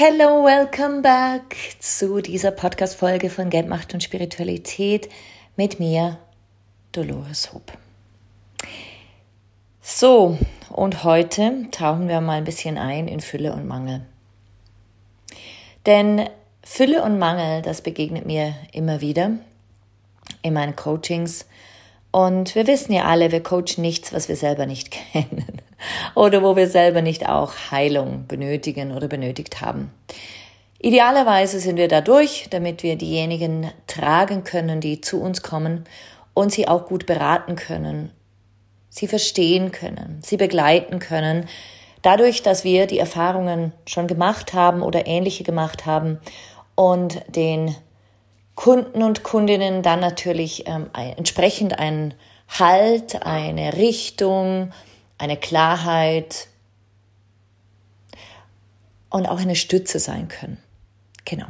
Hello, welcome back zu dieser Podcast-Folge von Geld, Macht und Spiritualität mit mir, Dolores Hope. So, und heute tauchen wir mal ein bisschen ein in Fülle und Mangel. Denn Fülle und Mangel, das begegnet mir immer wieder in meinen Coachings. Und wir wissen ja alle, wir coachen nichts, was wir selber nicht kennen oder wo wir selber nicht auch Heilung benötigen oder benötigt haben. Idealerweise sind wir dadurch, damit wir diejenigen tragen können, die zu uns kommen und sie auch gut beraten können, sie verstehen können, sie begleiten können, dadurch, dass wir die Erfahrungen schon gemacht haben oder ähnliche gemacht haben und den Kunden und Kundinnen dann natürlich ähm, entsprechend einen Halt, eine Richtung, eine Klarheit und auch eine Stütze sein können. Genau.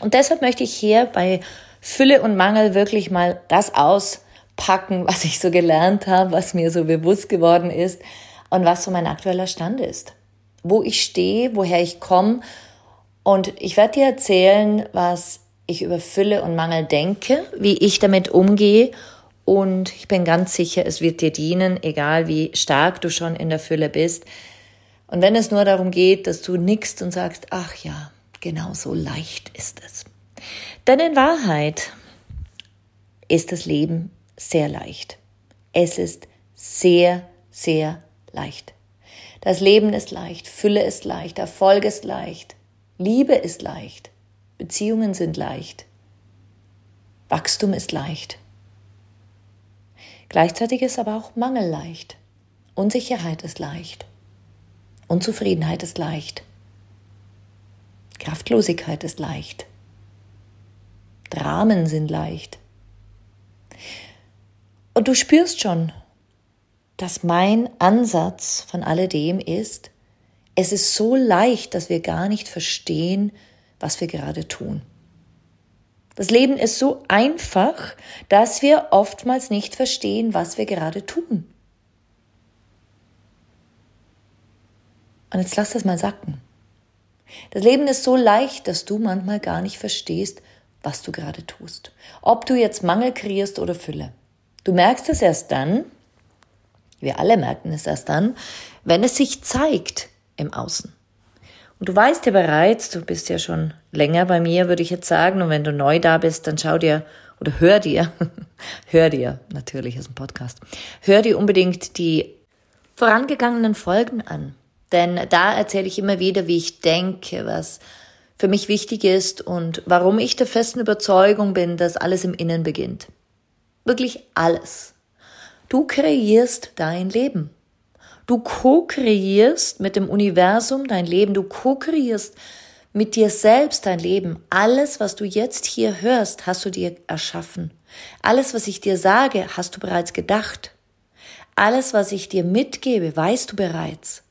Und deshalb möchte ich hier bei Fülle und Mangel wirklich mal das auspacken, was ich so gelernt habe, was mir so bewusst geworden ist und was so mein aktueller Stand ist. Wo ich stehe, woher ich komme. Und ich werde dir erzählen, was ich über Fülle und Mangel denke, wie ich damit umgehe und ich bin ganz sicher, es wird dir dienen, egal wie stark du schon in der Fülle bist. Und wenn es nur darum geht, dass du nickst und sagst, ach ja, genau so leicht ist es. Denn in Wahrheit ist das Leben sehr leicht. Es ist sehr, sehr leicht. Das Leben ist leicht, Fülle ist leicht, Erfolg ist leicht, Liebe ist leicht, Beziehungen sind leicht, Wachstum ist leicht. Gleichzeitig ist aber auch Mangel leicht. Unsicherheit ist leicht. Unzufriedenheit ist leicht. Kraftlosigkeit ist leicht. Dramen sind leicht. Und du spürst schon, dass mein Ansatz von alledem ist, es ist so leicht, dass wir gar nicht verstehen, was wir gerade tun. Das Leben ist so einfach, dass wir oftmals nicht verstehen, was wir gerade tun. Und jetzt lass das mal sacken. Das Leben ist so leicht, dass du manchmal gar nicht verstehst, was du gerade tust. Ob du jetzt Mangel kreierst oder Fülle. Du merkst es erst dann, wir alle merken es erst dann, wenn es sich zeigt im Außen. Du weißt ja bereits, du bist ja schon länger bei mir, würde ich jetzt sagen. Und wenn du neu da bist, dann schau dir oder hör dir, hör dir, natürlich ist ein Podcast, hör dir unbedingt die vorangegangenen Folgen an. Denn da erzähle ich immer wieder, wie ich denke, was für mich wichtig ist und warum ich der festen Überzeugung bin, dass alles im Innen beginnt. Wirklich alles. Du kreierst dein Leben. Du co-kreierst mit dem Universum dein Leben, du co-kreierst mit dir selbst dein Leben. Alles, was du jetzt hier hörst, hast du dir erschaffen. Alles, was ich dir sage, hast du bereits gedacht. Alles, was ich dir mitgebe, weißt du bereits.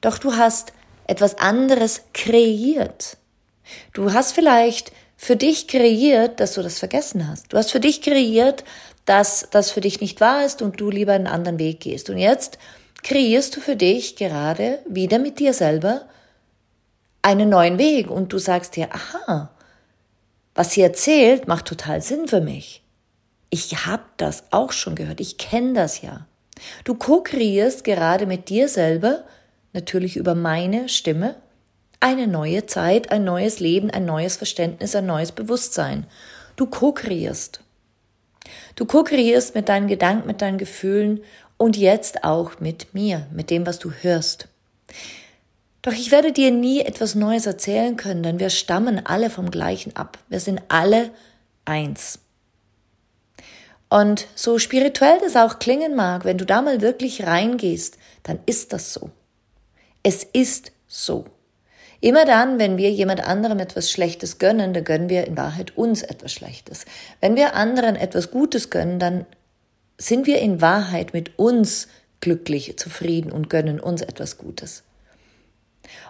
Doch du hast etwas anderes kreiert. Du hast vielleicht für dich kreiert, dass du das vergessen hast. Du hast für dich kreiert, dass das für dich nicht wahr ist und du lieber einen anderen Weg gehst. Und jetzt kreierst du für dich gerade wieder mit dir selber einen neuen Weg und du sagst dir, aha, was sie erzählt, macht total Sinn für mich. Ich habe das auch schon gehört, ich kenne das ja. Du ko-kreierst gerade mit dir selber, natürlich über meine Stimme, eine neue Zeit, ein neues Leben, ein neues Verständnis, ein neues Bewusstsein. Du ko-kreierst. Du ko-kreierst mit deinen Gedanken, mit deinen Gefühlen und jetzt auch mit mir, mit dem, was du hörst. Doch ich werde dir nie etwas Neues erzählen können, denn wir stammen alle vom gleichen ab. Wir sind alle eins. Und so spirituell das auch klingen mag, wenn du da mal wirklich reingehst, dann ist das so. Es ist so. Immer dann, wenn wir jemand anderem etwas Schlechtes gönnen, dann gönnen wir in Wahrheit uns etwas Schlechtes. Wenn wir anderen etwas Gutes gönnen, dann sind wir in Wahrheit mit uns glücklich, zufrieden und gönnen uns etwas Gutes.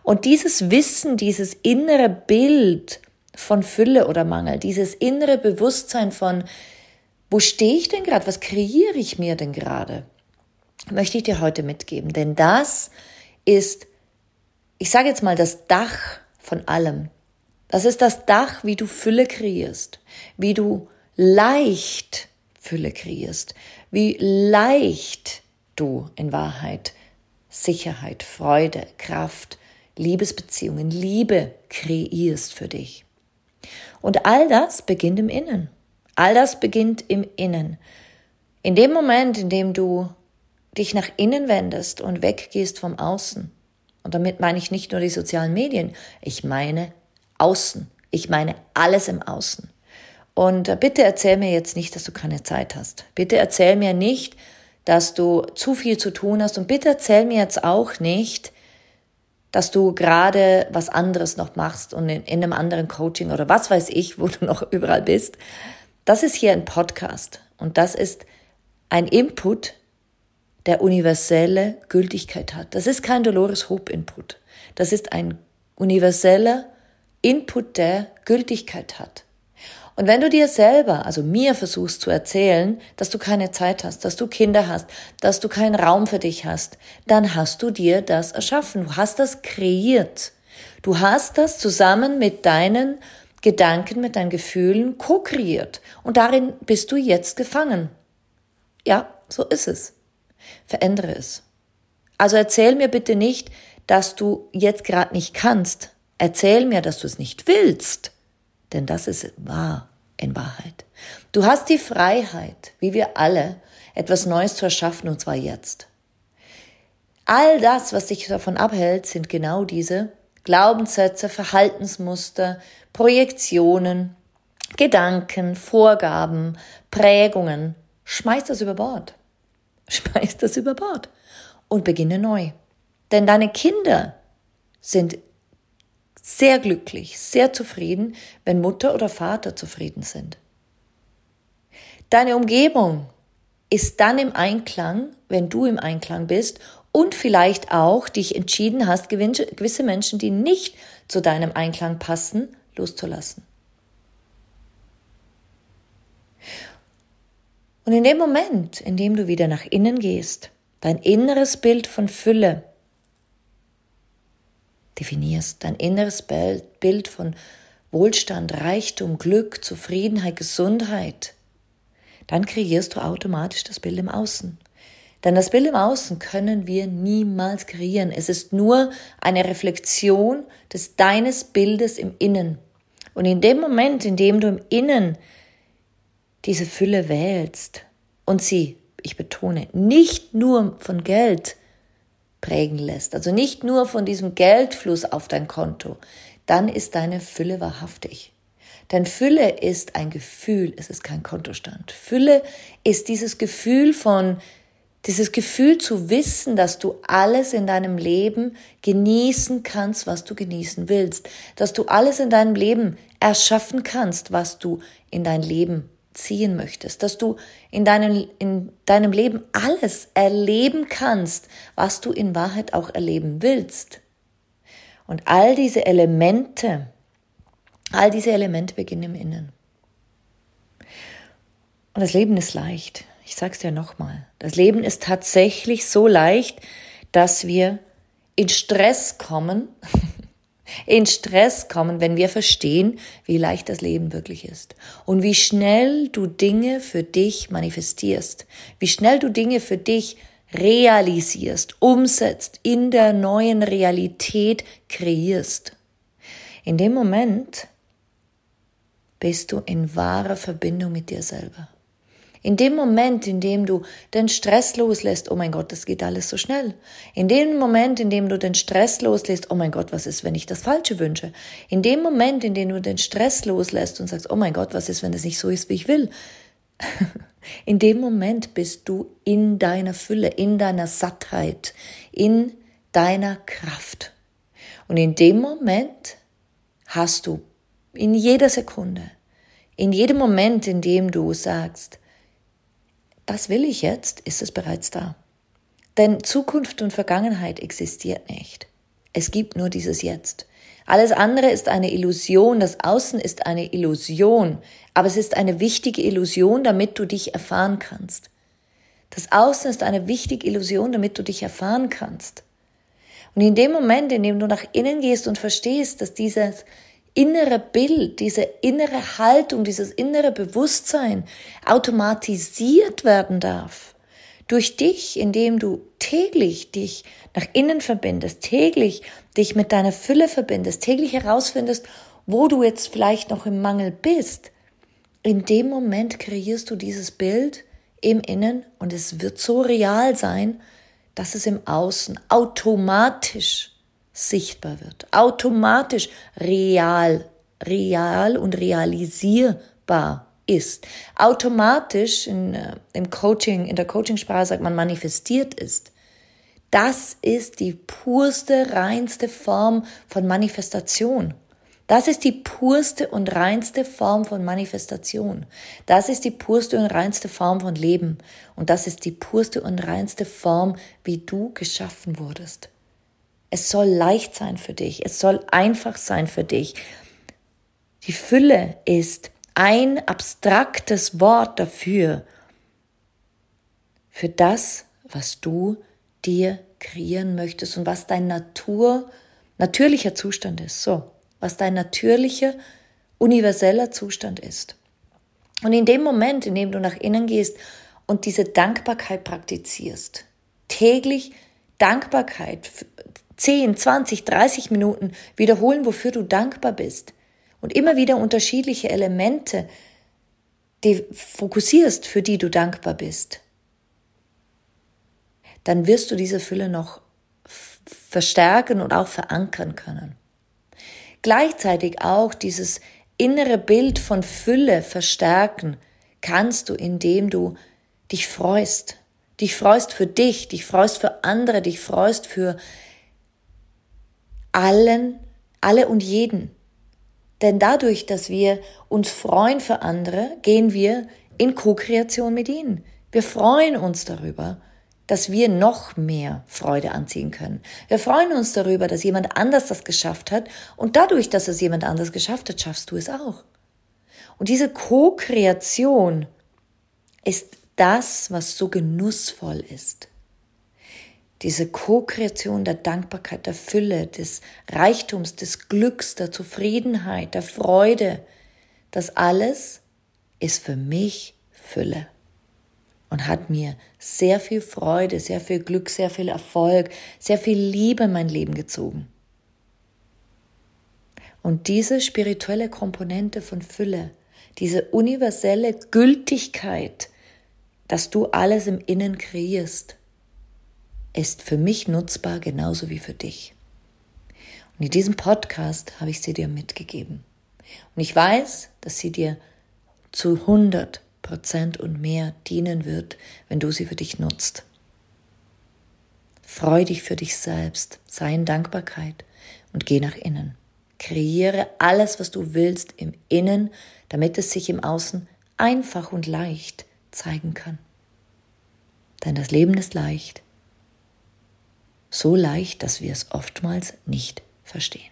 Und dieses Wissen, dieses innere Bild von Fülle oder Mangel, dieses innere Bewusstsein von, wo stehe ich denn gerade, was kreiere ich mir denn gerade, möchte ich dir heute mitgeben. Denn das ist, ich sage jetzt mal, das Dach von allem. Das ist das Dach, wie du Fülle kreierst, wie du leicht Fülle kreierst, wie leicht du in Wahrheit Sicherheit, Freude, Kraft, Liebesbeziehungen, Liebe kreierst für dich. Und all das beginnt im Innen. All das beginnt im Innen. In dem Moment, in dem du dich nach innen wendest und weggehst vom Außen, und damit meine ich nicht nur die sozialen Medien, ich meine Außen. Ich meine alles im Außen. Und äh, bitte erzähl mir jetzt nicht, dass du keine Zeit hast. Bitte erzähl mir nicht, dass du zu viel zu tun hast. Und bitte erzähl mir jetzt auch nicht, dass du gerade was anderes noch machst und in, in einem anderen Coaching oder was weiß ich, wo du noch überall bist. Das ist hier ein Podcast und das ist ein Input, der universelle Gültigkeit hat. Das ist kein Dolores Hope Input. Das ist ein universeller Input, der Gültigkeit hat. Und wenn du dir selber, also mir versuchst zu erzählen, dass du keine Zeit hast, dass du Kinder hast, dass du keinen Raum für dich hast, dann hast du dir das erschaffen. Du hast das kreiert. Du hast das zusammen mit deinen Gedanken, mit deinen Gefühlen ko-kreiert. Und darin bist du jetzt gefangen. Ja, so ist es. Verändere es. Also erzähl mir bitte nicht, dass du jetzt gerade nicht kannst. Erzähl mir, dass du es nicht willst. Denn das ist wahr in Wahrheit. Du hast die Freiheit, wie wir alle, etwas Neues zu erschaffen, und zwar jetzt. All das, was dich davon abhält, sind genau diese Glaubenssätze, Verhaltensmuster, Projektionen, Gedanken, Vorgaben, Prägungen. Schmeiß das über Bord. Schmeiß das über Bord und beginne neu. Denn deine Kinder sind sehr glücklich, sehr zufrieden, wenn Mutter oder Vater zufrieden sind. Deine Umgebung ist dann im Einklang, wenn du im Einklang bist und vielleicht auch dich entschieden hast, gewisse Menschen, die nicht zu deinem Einklang passen, loszulassen. Und in dem Moment, in dem du wieder nach innen gehst, dein inneres Bild von Fülle, definierst, dein inneres Bild von Wohlstand, Reichtum, Glück, Zufriedenheit, Gesundheit, dann kreierst du automatisch das Bild im Außen. Denn das Bild im Außen können wir niemals kreieren. Es ist nur eine Reflexion des deines Bildes im Innen. Und in dem Moment, in dem du im Innen diese Fülle wählst und sie, ich betone, nicht nur von Geld, prägen lässt, also nicht nur von diesem Geldfluss auf dein Konto, dann ist deine Fülle wahrhaftig. Denn Fülle ist ein Gefühl, es ist kein Kontostand. Fülle ist dieses Gefühl von, dieses Gefühl zu wissen, dass du alles in deinem Leben genießen kannst, was du genießen willst, dass du alles in deinem Leben erschaffen kannst, was du in dein Leben ziehen möchtest, dass du in deinem, in deinem Leben alles erleben kannst, was du in Wahrheit auch erleben willst. Und all diese Elemente, all diese Elemente beginnen im Innen. Und das Leben ist leicht. Ich sag's dir nochmal. Das Leben ist tatsächlich so leicht, dass wir in Stress kommen, in Stress kommen, wenn wir verstehen, wie leicht das Leben wirklich ist und wie schnell du Dinge für dich manifestierst, wie schnell du Dinge für dich realisierst, umsetzt, in der neuen Realität kreierst. In dem Moment bist du in wahrer Verbindung mit dir selber. In dem Moment, in dem du den Stress loslässt, oh mein Gott, das geht alles so schnell. In dem Moment, in dem du den Stress loslässt, oh mein Gott, was ist, wenn ich das Falsche wünsche? In dem Moment, in dem du den Stress loslässt und sagst, oh mein Gott, was ist, wenn es nicht so ist, wie ich will? In dem Moment bist du in deiner Fülle, in deiner Sattheit, in deiner Kraft. Und in dem Moment hast du in jeder Sekunde, in jedem Moment, in dem du sagst, das will ich jetzt, ist es bereits da. Denn Zukunft und Vergangenheit existiert nicht. Es gibt nur dieses Jetzt. Alles andere ist eine Illusion, das Außen ist eine Illusion, aber es ist eine wichtige Illusion, damit du dich erfahren kannst. Das Außen ist eine wichtige Illusion, damit du dich erfahren kannst. Und in dem Moment, in dem du nach innen gehst und verstehst, dass dieses innere Bild, diese innere Haltung, dieses innere Bewusstsein automatisiert werden darf, durch dich, indem du täglich dich nach innen verbindest, täglich dich mit deiner Fülle verbindest, täglich herausfindest, wo du jetzt vielleicht noch im Mangel bist, in dem Moment kreierst du dieses Bild im Innen und es wird so real sein, dass es im Außen automatisch sichtbar wird, automatisch real, real und realisierbar ist, automatisch in, äh, im Coaching, in der Coachingsprache sagt man manifestiert ist. Das ist die purste, reinste Form von Manifestation. Das ist die purste und reinste Form von Manifestation. Das ist die purste und reinste Form von Leben. Und das ist die purste und reinste Form, wie du geschaffen wurdest. Es soll leicht sein für dich. Es soll einfach sein für dich. Die Fülle ist ein abstraktes Wort dafür, für das, was du dir kreieren möchtest und was dein Natur, natürlicher Zustand ist. So, was dein natürlicher, universeller Zustand ist. Und in dem Moment, in dem du nach innen gehst und diese Dankbarkeit praktizierst, täglich Dankbarkeit, 10, 20, 30 Minuten wiederholen, wofür du dankbar bist, und immer wieder unterschiedliche Elemente, die fokussierst, für die du dankbar bist, dann wirst du diese Fülle noch verstärken und auch verankern können. Gleichzeitig auch dieses innere Bild von Fülle verstärken kannst du, indem du dich freust. Dich freust für dich, dich freust für andere, dich freust für allen, alle und jeden. Denn dadurch, dass wir uns freuen für andere, gehen wir in Co-Kreation mit ihnen. Wir freuen uns darüber, dass wir noch mehr Freude anziehen können. Wir freuen uns darüber, dass jemand anders das geschafft hat und dadurch, dass es jemand anders geschafft hat, schaffst du es auch. Und diese Co-Kreation ist das, was so genussvoll ist diese Co-Kreation der Dankbarkeit, der Fülle, des Reichtums, des Glücks, der Zufriedenheit, der Freude, das alles ist für mich Fülle und hat mir sehr viel Freude, sehr viel Glück, sehr viel Erfolg, sehr viel Liebe in mein Leben gezogen. Und diese spirituelle Komponente von Fülle, diese universelle Gültigkeit, dass du alles im Innen kreierst, ist für mich nutzbar genauso wie für dich. Und in diesem Podcast habe ich sie dir mitgegeben. Und ich weiß, dass sie dir zu 100 Prozent und mehr dienen wird, wenn du sie für dich nutzt. Freu dich für dich selbst, sei in Dankbarkeit und geh nach innen. Kreiere alles, was du willst im Innen, damit es sich im Außen einfach und leicht zeigen kann. Denn das Leben ist leicht so leicht, dass wir es oftmals nicht verstehen.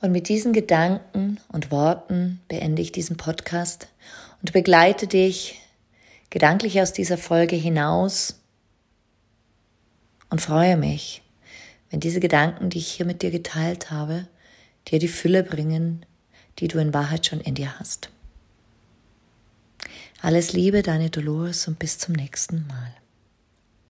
Und mit diesen Gedanken und Worten beende ich diesen Podcast und begleite dich gedanklich aus dieser Folge hinaus und freue mich, wenn diese Gedanken, die ich hier mit dir geteilt habe, dir die Fülle bringen, die du in Wahrheit schon in dir hast. Alles Liebe, deine Dolores und bis zum nächsten Mal.